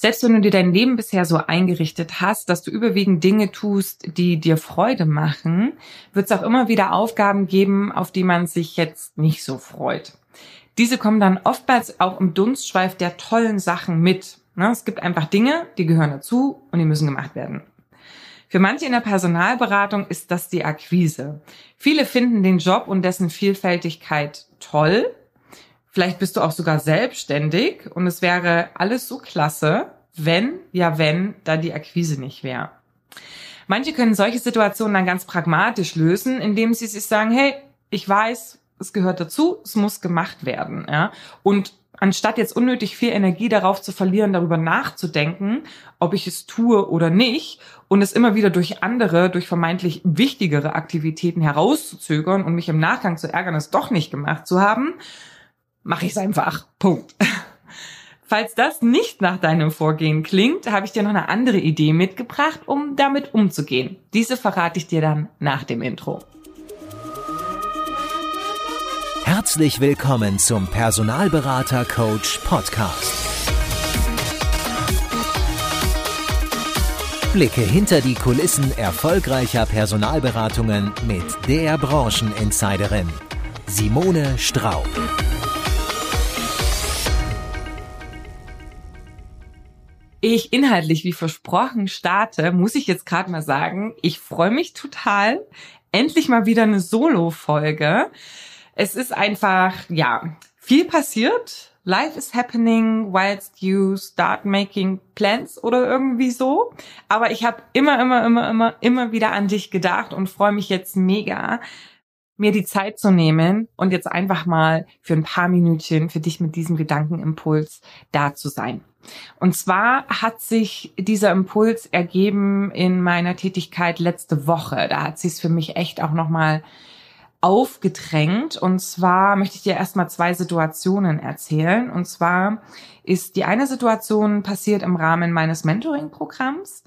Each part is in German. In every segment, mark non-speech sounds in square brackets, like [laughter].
Selbst wenn du dir dein Leben bisher so eingerichtet hast, dass du überwiegend Dinge tust, die dir Freude machen, wird es auch immer wieder Aufgaben geben, auf die man sich jetzt nicht so freut. Diese kommen dann oftmals auch im Dunstschweif der tollen Sachen mit. Ne, es gibt einfach Dinge, die gehören dazu und die müssen gemacht werden. Für manche in der Personalberatung ist das die Akquise. Viele finden den Job und dessen Vielfältigkeit toll, Vielleicht bist du auch sogar selbstständig und es wäre alles so klasse, wenn, ja wenn, da die Akquise nicht wäre. Manche können solche Situationen dann ganz pragmatisch lösen, indem sie sich sagen, hey, ich weiß, es gehört dazu, es muss gemacht werden, ja. Und anstatt jetzt unnötig viel Energie darauf zu verlieren, darüber nachzudenken, ob ich es tue oder nicht, und es immer wieder durch andere, durch vermeintlich wichtigere Aktivitäten herauszuzögern und mich im Nachgang zu ärgern, es doch nicht gemacht zu haben, mache ich es einfach. Punkt. [laughs] Falls das nicht nach deinem Vorgehen klingt, habe ich dir noch eine andere Idee mitgebracht, um damit umzugehen. Diese verrate ich dir dann nach dem Intro. Herzlich willkommen zum Personalberater Coach Podcast. Blicke hinter die Kulissen erfolgreicher Personalberatungen mit der Brancheninsiderin Simone Straub. Ich inhaltlich wie versprochen starte, muss ich jetzt gerade mal sagen, ich freue mich total. Endlich mal wieder eine Solo-Folge. Es ist einfach, ja, viel passiert. Life is happening whilst you start making plans oder irgendwie so. Aber ich habe immer, immer, immer, immer, immer wieder an dich gedacht und freue mich jetzt mega, mir die Zeit zu nehmen und jetzt einfach mal für ein paar Minütchen für dich mit diesem Gedankenimpuls da zu sein. Und zwar hat sich dieser Impuls ergeben in meiner Tätigkeit letzte Woche. Da hat sich es für mich echt auch nochmal aufgedrängt. Und zwar möchte ich dir erstmal zwei Situationen erzählen. Und zwar ist die eine Situation passiert im Rahmen meines Mentoring-Programms.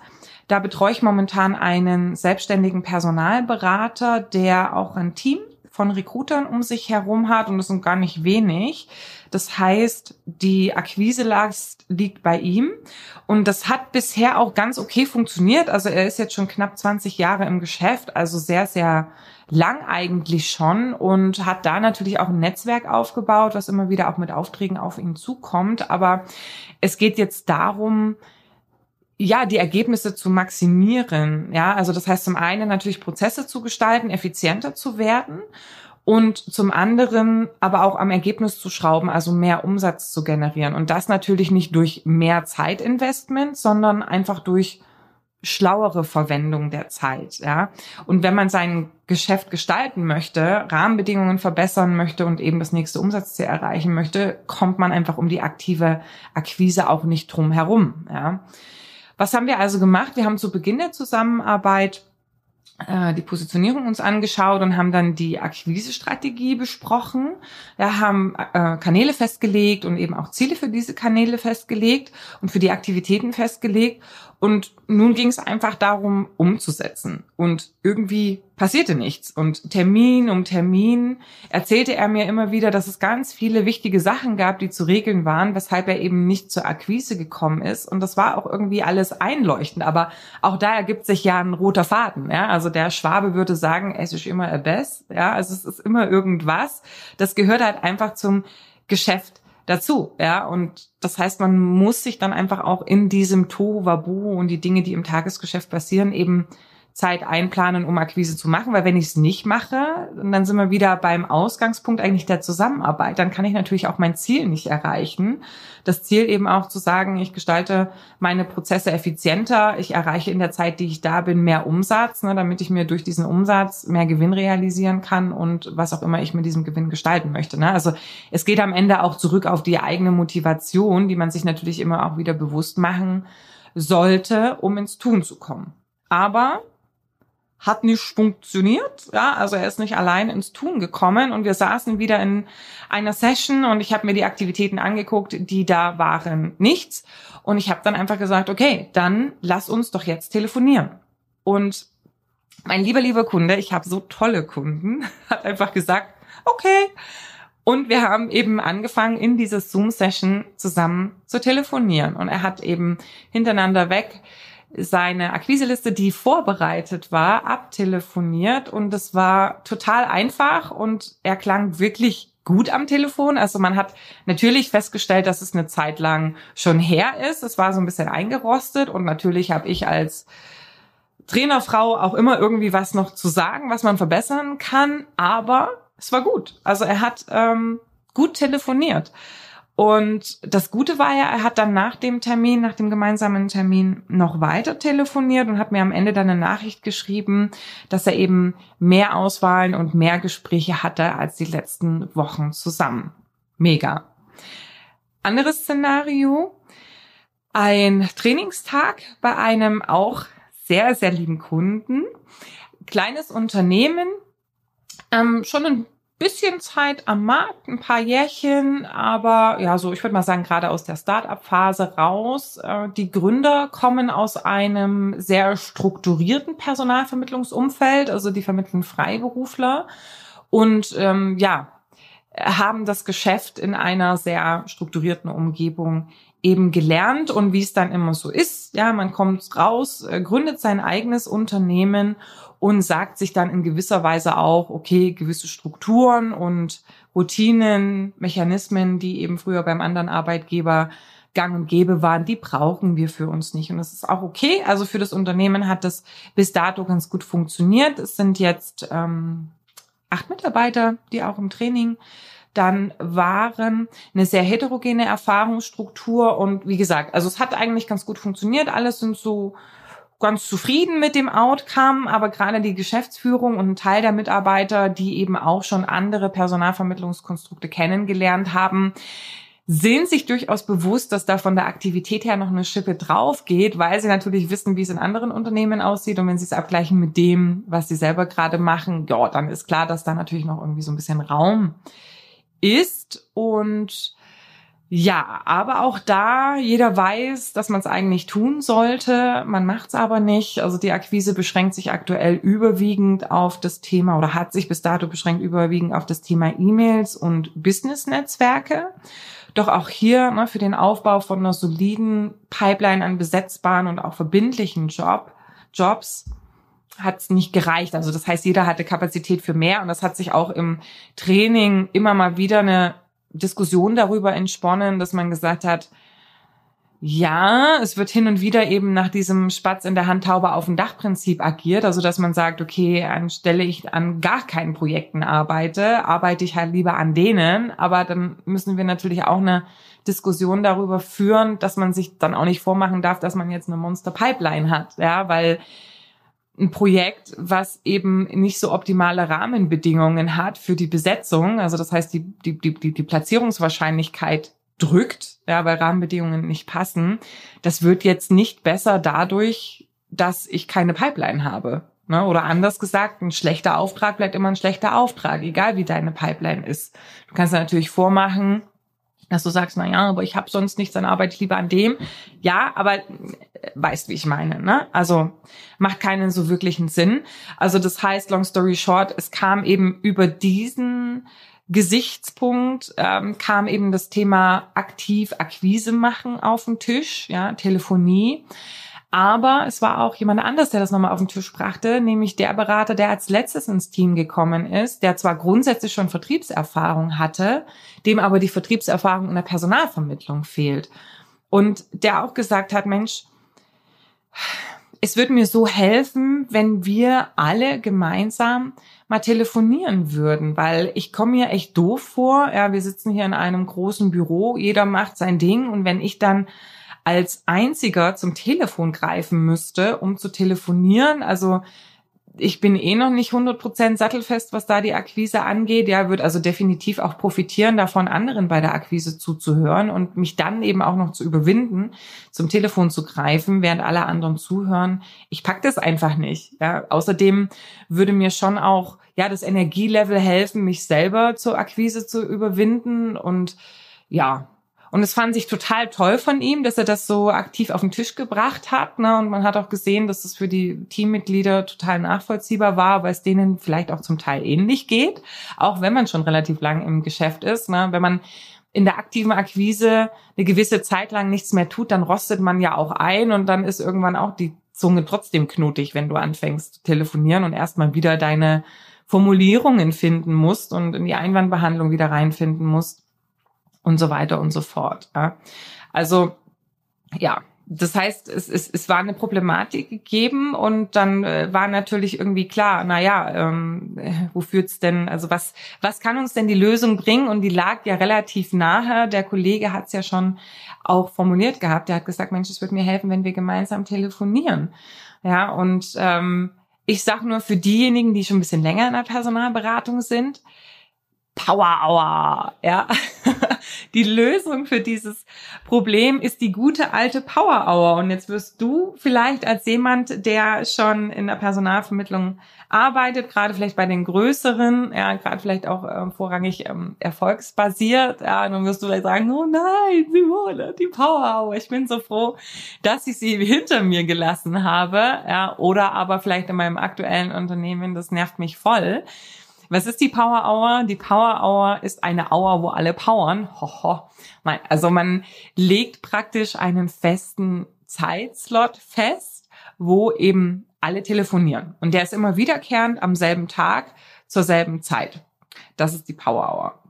Da betreue ich momentan einen selbstständigen Personalberater, der auch ein Team von Recruitern um sich herum hat und das sind gar nicht wenig. Das heißt, die Akquiselast liegt bei ihm und das hat bisher auch ganz okay funktioniert. Also er ist jetzt schon knapp 20 Jahre im Geschäft, also sehr, sehr lang eigentlich schon und hat da natürlich auch ein Netzwerk aufgebaut, was immer wieder auch mit Aufträgen auf ihn zukommt. Aber es geht jetzt darum, ja, die Ergebnisse zu maximieren. Ja, also das heißt zum einen natürlich Prozesse zu gestalten, effizienter zu werden und zum anderen aber auch am Ergebnis zu schrauben, also mehr Umsatz zu generieren. Und das natürlich nicht durch mehr Zeitinvestment, sondern einfach durch schlauere Verwendung der Zeit, ja. Und wenn man sein Geschäft gestalten möchte, Rahmenbedingungen verbessern möchte und eben das nächste Umsatzziel erreichen möchte, kommt man einfach um die aktive Akquise auch nicht drum herum, ja. Was haben wir also gemacht? Wir haben zu Beginn der Zusammenarbeit äh, die Positionierung uns angeschaut und haben dann die Akquisestrategie besprochen. Wir haben äh, Kanäle festgelegt und eben auch Ziele für diese Kanäle festgelegt und für die Aktivitäten festgelegt. Und nun ging es einfach darum, umzusetzen. Und irgendwie passierte nichts. Und Termin um Termin erzählte er mir immer wieder, dass es ganz viele wichtige Sachen gab, die zu regeln waren, weshalb er eben nicht zur Akquise gekommen ist. Und das war auch irgendwie alles einleuchtend. Aber auch da ergibt sich ja ein roter Faden. Ja? Also der Schwabe würde sagen, es ist immer a best. Ja, also es ist immer irgendwas. Das gehört halt einfach zum Geschäft dazu, ja. Und das heißt, man muss sich dann einfach auch in diesem Tohu und die Dinge, die im Tagesgeschäft passieren, eben Zeit einplanen, um Akquise zu machen, weil wenn ich es nicht mache, dann sind wir wieder beim Ausgangspunkt eigentlich der Zusammenarbeit. Dann kann ich natürlich auch mein Ziel nicht erreichen. Das Ziel eben auch zu sagen, ich gestalte meine Prozesse effizienter, ich erreiche in der Zeit, die ich da bin, mehr Umsatz, ne, damit ich mir durch diesen Umsatz mehr Gewinn realisieren kann und was auch immer ich mit diesem Gewinn gestalten möchte. Ne? Also es geht am Ende auch zurück auf die eigene Motivation, die man sich natürlich immer auch wieder bewusst machen sollte, um ins Tun zu kommen. Aber hat nicht funktioniert. Ja, also er ist nicht allein ins Tun gekommen und wir saßen wieder in einer Session und ich habe mir die Aktivitäten angeguckt, die da waren nichts und ich habe dann einfach gesagt, okay, dann lass uns doch jetzt telefonieren. Und mein lieber lieber Kunde, ich habe so tolle Kunden, [laughs] hat einfach gesagt, okay, Und wir haben eben angefangen, in dieser Zoom-Session zusammen zu telefonieren. Und er hat eben hintereinander weg seine Akquiseliste, die vorbereitet war, abtelefoniert. Und es war total einfach und er klang wirklich gut am Telefon. Also man hat natürlich festgestellt, dass es eine Zeit lang schon her ist. Es war so ein bisschen eingerostet und natürlich habe ich als Trainerfrau auch immer irgendwie was noch zu sagen, was man verbessern kann. Aber es war gut. Also er hat ähm, gut telefoniert. Und das Gute war ja, er hat dann nach dem Termin, nach dem gemeinsamen Termin noch weiter telefoniert und hat mir am Ende dann eine Nachricht geschrieben, dass er eben mehr Auswahlen und mehr Gespräche hatte als die letzten Wochen zusammen. Mega. Anderes Szenario. Ein Trainingstag bei einem auch sehr, sehr lieben Kunden. Kleines Unternehmen, ähm, schon ein bisschen Zeit am Markt, ein paar Jährchen, aber ja, so ich würde mal sagen, gerade aus der Start-up-Phase raus. Äh, die Gründer kommen aus einem sehr strukturierten Personalvermittlungsumfeld, also die vermitteln Freiberufler und ähm, ja, haben das Geschäft in einer sehr strukturierten Umgebung eben gelernt und wie es dann immer so ist, ja, man kommt raus, äh, gründet sein eigenes Unternehmen und sagt sich dann in gewisser Weise auch, okay, gewisse Strukturen und Routinen, Mechanismen, die eben früher beim anderen Arbeitgeber gang und gäbe waren, die brauchen wir für uns nicht. Und das ist auch okay. Also für das Unternehmen hat das bis dato ganz gut funktioniert. Es sind jetzt ähm, acht Mitarbeiter, die auch im Training dann waren. Eine sehr heterogene Erfahrungsstruktur und wie gesagt, also es hat eigentlich ganz gut funktioniert. Alles sind so ganz zufrieden mit dem Outcome, aber gerade die Geschäftsführung und ein Teil der Mitarbeiter, die eben auch schon andere Personalvermittlungskonstrukte kennengelernt haben, sind sich durchaus bewusst, dass da von der Aktivität her noch eine Schippe drauf geht, weil sie natürlich wissen, wie es in anderen Unternehmen aussieht. Und wenn sie es abgleichen mit dem, was sie selber gerade machen, ja, dann ist klar, dass da natürlich noch irgendwie so ein bisschen Raum ist. Und ja, aber auch da, jeder weiß, dass man es eigentlich tun sollte. Man macht es aber nicht. Also die Akquise beschränkt sich aktuell überwiegend auf das Thema oder hat sich bis dato beschränkt überwiegend auf das Thema E-Mails und Business-Netzwerke. Doch auch hier ne, für den Aufbau von einer soliden Pipeline an besetzbaren und auch verbindlichen Job, Jobs hat es nicht gereicht. Also das heißt, jeder hatte Kapazität für mehr und das hat sich auch im Training immer mal wieder eine Diskussion darüber entsponnen, dass man gesagt hat, ja, es wird hin und wieder eben nach diesem Spatz in der Handtaube auf dem Dachprinzip agiert, also dass man sagt, okay, anstelle ich an gar keinen Projekten arbeite, arbeite ich halt lieber an denen, aber dann müssen wir natürlich auch eine Diskussion darüber führen, dass man sich dann auch nicht vormachen darf, dass man jetzt eine Monster Pipeline hat, ja, weil ein Projekt, was eben nicht so optimale Rahmenbedingungen hat für die Besetzung. Also das heißt, die, die, die, die Platzierungswahrscheinlichkeit drückt, ja, weil Rahmenbedingungen nicht passen. Das wird jetzt nicht besser dadurch, dass ich keine Pipeline habe. Ne? Oder anders gesagt, ein schlechter Auftrag bleibt immer ein schlechter Auftrag, egal wie deine Pipeline ist. Du kannst natürlich vormachen, dass du sagst, na ja, aber ich habe sonst nichts, dann arbeite ich lieber an dem. Ja, aber weißt, wie ich meine, ne? Also macht keinen so wirklichen Sinn. Also das heißt, long story short, es kam eben über diesen Gesichtspunkt ähm, kam eben das Thema aktiv Akquise machen auf den Tisch, ja, Telefonie. Aber es war auch jemand anders, der das nochmal auf den Tisch brachte, nämlich der Berater, der als letztes ins Team gekommen ist, der zwar grundsätzlich schon Vertriebserfahrung hatte, dem aber die Vertriebserfahrung in der Personalvermittlung fehlt. Und der auch gesagt hat, Mensch, es würde mir so helfen, wenn wir alle gemeinsam mal telefonieren würden, weil ich komme mir echt doof vor. Ja, wir sitzen hier in einem großen Büro, jeder macht sein Ding und wenn ich dann als einziger zum Telefon greifen müsste, um zu telefonieren. Also ich bin eh noch nicht 100% sattelfest, was da die Akquise angeht. Ja, wird also definitiv auch profitieren davon, anderen bei der Akquise zuzuhören und mich dann eben auch noch zu überwinden, zum Telefon zu greifen, während alle anderen zuhören. Ich pack das einfach nicht. Ja, außerdem würde mir schon auch ja das Energielevel helfen, mich selber zur Akquise zu überwinden und ja, Und es fand sich total toll von ihm, dass er das so aktiv auf den Tisch gebracht hat. Ne? Und man hat auch gesehen, dass es für die Teammitglieder total nachvollziehbar war, weil es denen vielleicht auch zum Teil ähnlich geht, auch wenn man schon relativ lang im Geschäft ist. Ne? Wenn man in der aktiven Akquise eine gewisse Zeit lang nichts mehr tut, dann rostet man ja auch ein und dann ist irgendwann auch die Zunge trotzdem knotig, wenn du anfängst zu telefonieren und erstmal wieder deine Formulierungen finden musst und in die Einwandbehandlung wieder reinfinden musst und so weiter und so fort. Ja. Also ja, das heißt, es, es, es war eine Problematik gegeben und dann äh, war natürlich irgendwie klar, na ja, ähm, wo führt's denn, also was, was kann uns denn die Lösung bringen? Und die lag ja relativ nahe. Der Kollege hat's ja schon auch formuliert gehabt. Der hat gesagt, Mensch, es wird mir helfen, wenn wir gemeinsam telefonieren. Ja, und ähm, ich sage nur für diejenigen, die schon ein bisschen länger in der Personalberatung sind, Power Hour, ja. [laughs] die Lösung für dieses Problem ist die gute alte Power Hour. Und jetzt wirst du vielleicht als jemand, der schon in der Personalvermittlung arbeitet, gerade vielleicht bei den größeren, ja, gerade vielleicht auch äh, vorrangig ähm, erfolgsbasiert, ja, dann wirst du vielleicht sagen, oh nein, Simone, die Power Hour, ich bin so froh, dass ich sie hinter mir gelassen habe, ja, oder aber vielleicht in meinem aktuellen Unternehmen, das nervt mich voll. Was ist die Power Hour? Die Power Hour ist eine Hour, wo alle powern. Hoho. Also man legt praktisch einen festen Zeitslot fest, wo eben alle telefonieren. Und der ist immer wiederkehrend am selben Tag zur selben Zeit. Das ist die Power Hour.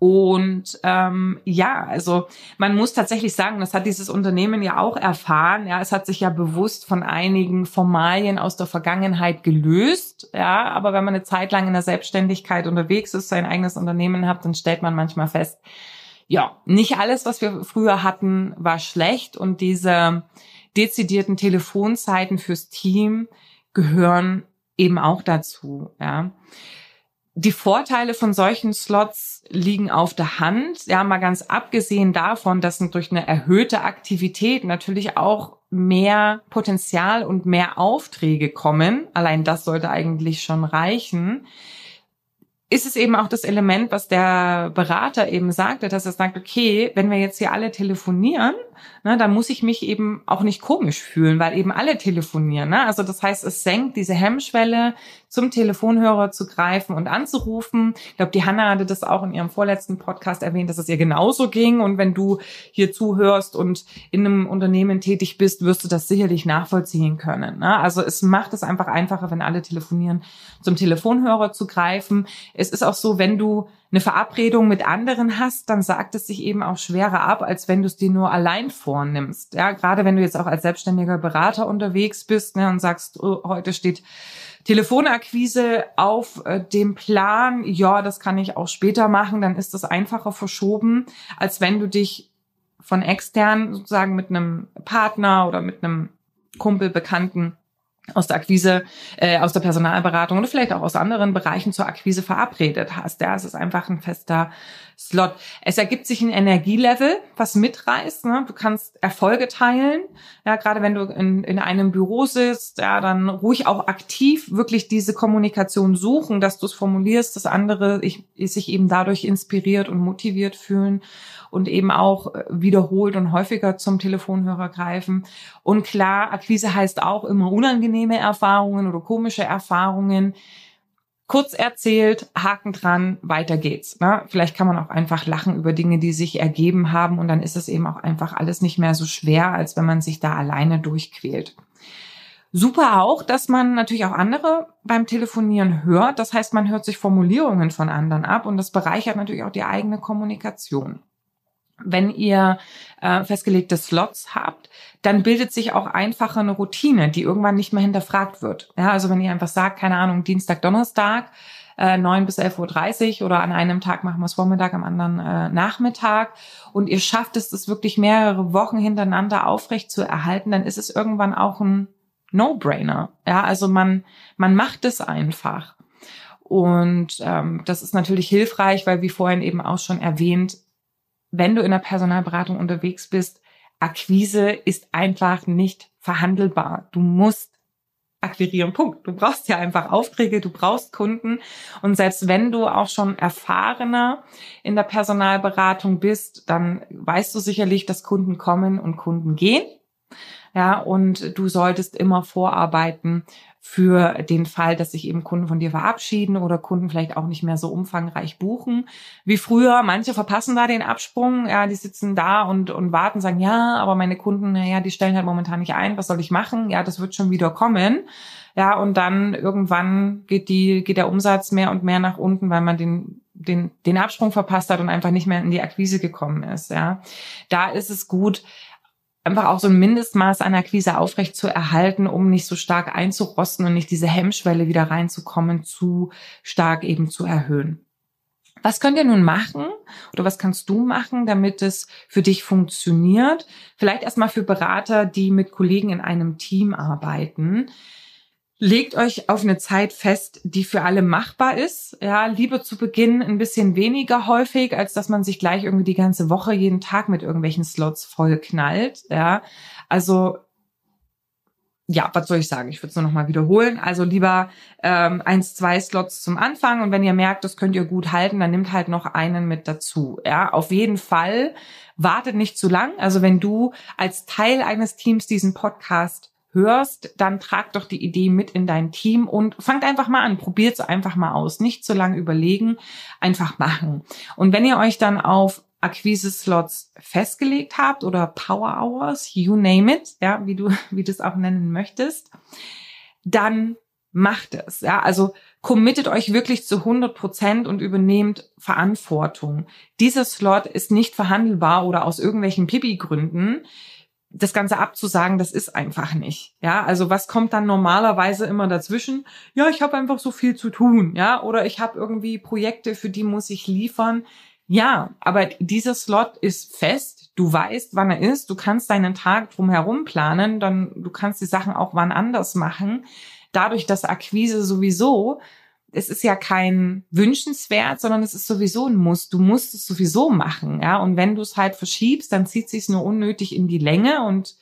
Und ähm, ja, also man muss tatsächlich sagen, das hat dieses Unternehmen ja auch erfahren. Ja, es hat sich ja bewusst von einigen Formalien aus der Vergangenheit gelöst. Ja, aber wenn man eine Zeit lang in der Selbstständigkeit unterwegs ist, sein eigenes Unternehmen hat, dann stellt man manchmal fest, ja, nicht alles, was wir früher hatten, war schlecht und diese dezidierten Telefonzeiten fürs Team gehören eben auch dazu. Ja die Vorteile von solchen Slots liegen auf der Hand. Ja, mal ganz abgesehen davon, dass durch eine erhöhte Aktivität natürlich auch mehr Potenzial und mehr Aufträge kommen. Allein das sollte eigentlich schon reichen. Ist es eben auch das Element, was der Berater eben sagte, dass er sagt, okay, wenn wir jetzt hier alle telefonieren, ne, dann muss ich mich eben auch nicht komisch fühlen, weil eben alle telefonieren. Ne? Also das heißt, es senkt diese Hemmschwelle, zum Telefonhörer zu greifen und anzurufen. Ich glaube, die Hanna hatte das auch in ihrem vorletzten Podcast erwähnt, dass es ihr genauso ging. Und wenn du hier zuhörst und in einem Unternehmen tätig bist, wirst du das sicherlich nachvollziehen können. Ne? Also es macht es einfach einfacher, wenn alle telefonieren, zum Telefonhörer zu greifen. Es ist auch so, wenn du eine Verabredung mit anderen hast, dann sagt es sich eben auch schwerer ab, als wenn du es dir nur allein vornimmst. Ja, gerade wenn du jetzt auch als selbstständiger Berater unterwegs bist ne, und sagst, oh, heute steht Telefonakquise auf äh, dem Plan, ja, das kann ich auch später machen, dann ist das einfacher verschoben, als wenn du dich von extern sozusagen mit einem Partner oder mit einem Kumpel, Bekannten aus der Akquise, äh, aus der Personalberatung oder vielleicht auch aus anderen Bereichen zur Akquise verabredet hast. Ja, es ist einfach ein fester Slot. Es ergibt sich ein Energielevel, was mitreißt. Ne? Du kannst Erfolge teilen. Ja, gerade wenn du in, in einem Büro sitzt, ja, dann ruhig auch aktiv wirklich diese Kommunikation suchen, dass du es formulierst, dass andere ich, sich eben dadurch inspiriert und motiviert fühlen und eben auch äh, wiederholt und häufiger zum Telefonhörer greifen. Und klar, Akquise heißt auch immer unangenehme Erfahrungen oder komische Erfahrungen. Kurz erzählt, Haken dran, weiter geht's. Ne? Vielleicht kann man auch einfach lachen über Dinge, die sich ergeben haben und dann ist es eben auch einfach alles nicht mehr so schwer, als wenn man sich da alleine durchquält. Super auch, dass man natürlich auch andere beim Telefonieren hört. Das heißt, man hört sich Formulierungen von anderen ab und das bereichert natürlich auch die eigene Kommunikation wenn ihr äh, festgelegte Slots habt, dann bildet sich auch einfacher eine Routine, die irgendwann nicht mehr hinterfragt wird. Ja, also wenn ihr einfach sagt, keine Ahnung, Dienstag, Donnerstag, äh, 9 bis 11.30 Uhr oder an einem Tag machen wir es Vormittag, am anderen äh, Nachmittag und ihr schafft es, das wirklich mehrere Wochen hintereinander aufrecht zu erhalten, dann ist es irgendwann auch ein No-Brainer. Ja, also man, man macht es einfach. Und ähm, das ist natürlich hilfreich, weil wie vorhin eben auch schon erwähnt, wenn du in der Personalberatung unterwegs bist, Akquise ist einfach nicht verhandelbar. Du musst akquirieren. Punkt. Du brauchst ja einfach Aufträge, du brauchst Kunden. Und selbst wenn du auch schon erfahrener in der Personalberatung bist, dann weißt du sicherlich, dass Kunden kommen und Kunden gehen. Ja, und du solltest immer vorarbeiten für den Fall, dass sich eben Kunden von dir verabschieden oder Kunden vielleicht auch nicht mehr so umfangreich buchen. Wie früher, manche verpassen da den Absprung, ja, die sitzen da und, und warten, sagen, ja, aber meine Kunden, naja, die stellen halt momentan nicht ein, was soll ich machen? Ja, das wird schon wieder kommen. Ja, und dann irgendwann geht die, geht der Umsatz mehr und mehr nach unten, weil man den den, den Absprung verpasst hat und einfach nicht mehr in die Akquise gekommen ist, ja. Da ist es gut, einfach auch so ein Mindestmaß an Akquise aufrecht zu erhalten, um nicht so stark einzurosten und nicht diese Hemmschwelle wieder reinzukommen, zu stark eben zu erhöhen. Was könnt ihr nun machen oder was kannst du machen, damit es für dich funktioniert? Vielleicht erstmal für Berater, die mit Kollegen in einem Team arbeiten. Legt euch auf eine Zeit fest, die für alle machbar ist. Ja, lieber zu Beginn ein bisschen weniger häufig, als dass man sich gleich irgendwie die ganze Woche jeden Tag mit irgendwelchen Slots voll knallt. Ja, also ja, was soll ich sagen? Ich würde es nur noch mal wiederholen. Also lieber ähm, eins, zwei Slots zum Anfang und wenn ihr merkt, das könnt ihr gut halten, dann nimmt halt noch einen mit dazu. Ja, auf jeden Fall wartet nicht zu lang. Also wenn du als Teil eines Teams diesen Podcast hörst, dann trag doch die Idee mit in dein Team und fangt einfach mal an, probiert es einfach mal aus, nicht zu lange überlegen, einfach machen. Und wenn ihr euch dann auf Akquise-Slots festgelegt habt oder Power Hours, you name it, ja, wie du, [laughs] wie du es auch nennen möchtest, dann macht es, ja, also committet euch wirklich zu 100 Prozent und übernehmt Verantwortung. Dieser Slot ist nicht verhandelbar oder aus irgendwelchen Pipi-Gründen das Ganze abzusagen, das ist einfach nicht. Ja, also was kommt dann normalerweise immer dazwischen? Ja, ich habe einfach so viel zu tun, ja, oder ich habe irgendwie Projekte, für die muss ich liefern. Ja, aber dieser Slot ist fest. Du weißt, wann er ist. Du kannst deinen Tag drumherum planen. Dann du kannst die Sachen auch wann anders machen. Dadurch, dass Akquise sowieso es ist ja kein wünschenswert, sondern es ist sowieso ein Muss. Du musst es sowieso machen, ja. Und wenn du es halt verschiebst, dann zieht sich nur unnötig in die Länge und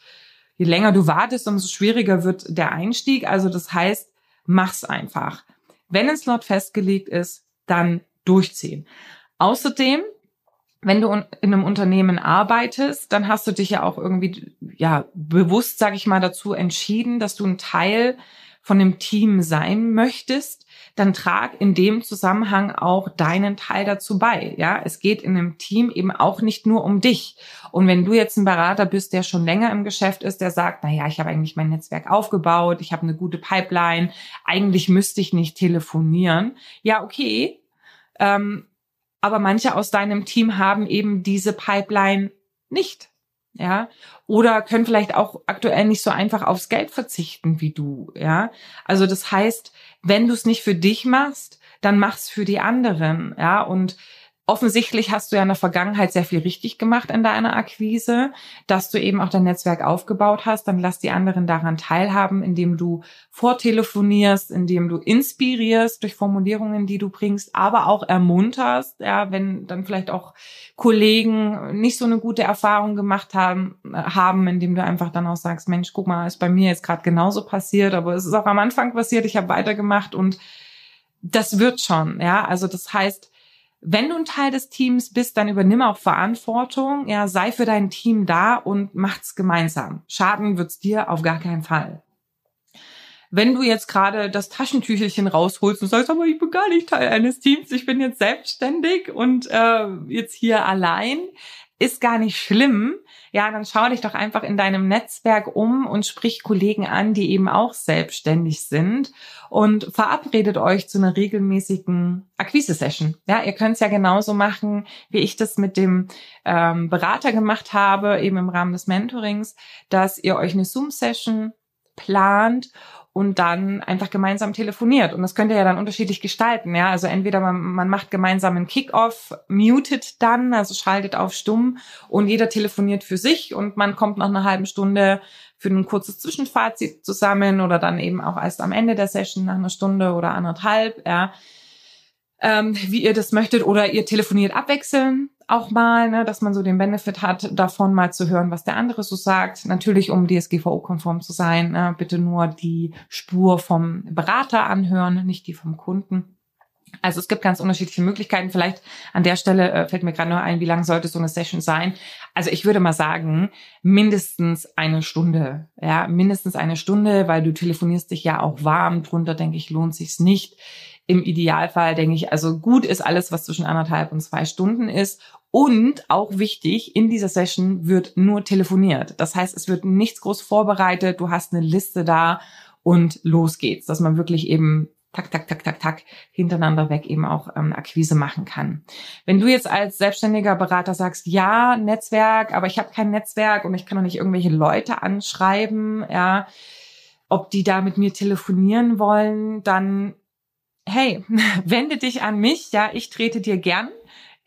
je länger du wartest, umso schwieriger wird der Einstieg. Also das heißt, mach's einfach. Wenn ein Slot festgelegt ist, dann durchziehen. Außerdem, wenn du in einem Unternehmen arbeitest, dann hast du dich ja auch irgendwie ja bewusst, sage ich mal, dazu entschieden, dass du ein Teil von dem Team sein möchtest dann trag in dem Zusammenhang auch deinen Teil dazu bei. Ja, es geht in einem Team eben auch nicht nur um dich. Und wenn du jetzt ein Berater bist, der schon länger im Geschäft ist, der sagt, na ja, ich habe eigentlich mein Netzwerk aufgebaut, ich habe eine gute Pipeline, eigentlich müsste ich nicht telefonieren. Ja, okay. Ähm, aber manche aus deinem Team haben eben diese Pipeline nicht ja, oder können vielleicht auch aktuell nicht so einfach aufs Geld verzichten wie du, ja. Also das heißt, wenn du es nicht für dich machst, dann mach's für die anderen, ja. Und offensichtlich hast du ja in der Vergangenheit sehr viel richtig gemacht in deiner Akquise, dass du eben auch dein Netzwerk aufgebaut hast. Dann lass die anderen daran teilhaben, indem du vortelefonierst, indem du inspirierst durch Formulierungen, die du bringst, aber auch ermunterst, ja, wenn dann vielleicht auch Kollegen nicht so eine gute Erfahrung gemacht haben, haben, indem du einfach dann auch sagst, Mensch, guck mal, ist bei mir jetzt gerade genauso passiert, aber es ist auch am Anfang passiert, ich habe weitergemacht und das wird schon, ja. Also das heißt, wenn du ein Teil des Teams bist, dann übernimm auch Verantwortung. Ja, sei für dein Team da und macht's gemeinsam. Schaden wird's dir auf gar keinen Fall. Wenn du jetzt gerade das Taschentüchelchen rausholst und sagst, aber ich bin gar nicht Teil eines Teams, ich bin jetzt selbstständig und äh, jetzt hier allein, ist gar nicht schlimm. Ja, dann schau dich doch einfach in deinem Netzwerk um und sprich Kollegen an, die eben auch selbstständig sind und verabredet euch zu einer regelmäßigen Akquise-Session. Ja, ihr könnt es ja genauso machen, wie ich das mit dem ähm, Berater gemacht habe, eben im Rahmen des Mentorings, dass ihr euch eine Zoom-Session plant und dann einfach gemeinsam telefoniert. Und das könnt ihr ja dann unterschiedlich gestalten. Ja, also entweder man, man macht gemeinsam einen Kickoff, mutet dann, also schaltet auf stumm und jeder telefoniert für sich und man kommt nach einer halben Stunde für ein kurzes Zwischenfazit zusammen oder dann eben auch erst am Ende der Session nach einer Stunde oder anderthalb. Ja, ähm, wie ihr das möchtet. Oder ihr telefoniert abwechseln auch mal, ne, dass man so den Benefit hat, davon mal zu hören, was der andere so sagt. Natürlich, um DSGVO-konform zu sein, äh, bitte nur die Spur vom Berater anhören, nicht die vom Kunden. Also es gibt ganz unterschiedliche Möglichkeiten. Vielleicht an der Stelle äh, fällt mir gerade nur ein, wie lang sollte so eine Session sein? Also ich würde mal sagen, mindestens eine Stunde. Ja, mindestens eine Stunde, weil du telefonierst dich ja auch warm. Drunter, denke ich, lohnt sich's nicht. Im Idealfall denke ich, also gut ist alles, was zwischen anderthalb und zwei Stunden ist. Und auch wichtig, in dieser Session wird nur telefoniert. Das heißt, es wird nichts groß vorbereitet. Du hast eine Liste da und los geht's, dass man wirklich eben tak, tak, tak, tak, tak hintereinander weg eben auch ähm, Akquise machen kann. Wenn du jetzt als selbstständiger Berater sagst, ja, Netzwerk, aber ich habe kein Netzwerk und ich kann doch nicht irgendwelche Leute anschreiben, ja, ob die da mit mir telefonieren wollen, dann hey, [laughs] wende dich an mich, ja, ich trete dir gern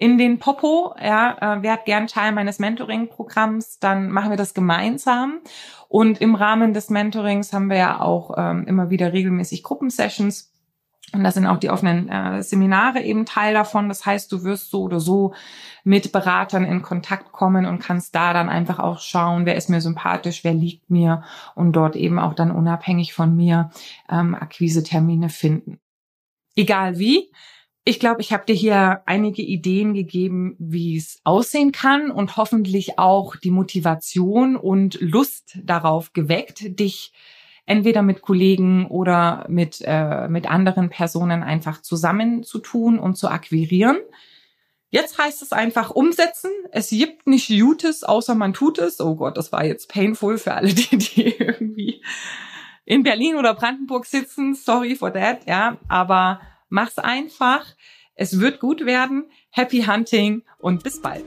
in den Popo, ja, äh, werd gern Teil meines Mentoring-Programms, dann machen wir das gemeinsam. Und im Rahmen des Mentorings haben wir ja auch ähm, immer wieder regelmäßig Gruppensessions. Und da sind auch die offenen äh, Seminare eben Teil davon. Das heißt, du wirst so oder so mit Beratern in Kontakt kommen und kannst da dann einfach auch schauen, wer ist mir sympathisch, wer liegt mir und dort eben auch dann unabhängig von mir ähm, Akquise-Termine finden egal wie. Ich glaube, ich habe dir hier einige Ideen gegeben, wie es aussehen kann und hoffentlich auch die Motivation und Lust darauf geweckt, dich entweder mit Kollegen oder mit, äh, mit anderen Personen einfach zusammenzutun und zu akquirieren. Jetzt heißt es einfach umsetzen. Es gibt nicht Gutes, außer man tut es. Oh Gott, das war jetzt painful für alle, [laughs] die, die irgendwie in Berlin oder Brandenburg sitzen. Sorry for that, ja. Aber mach's einfach. Es wird gut werden. Happy Hunting und bis bald.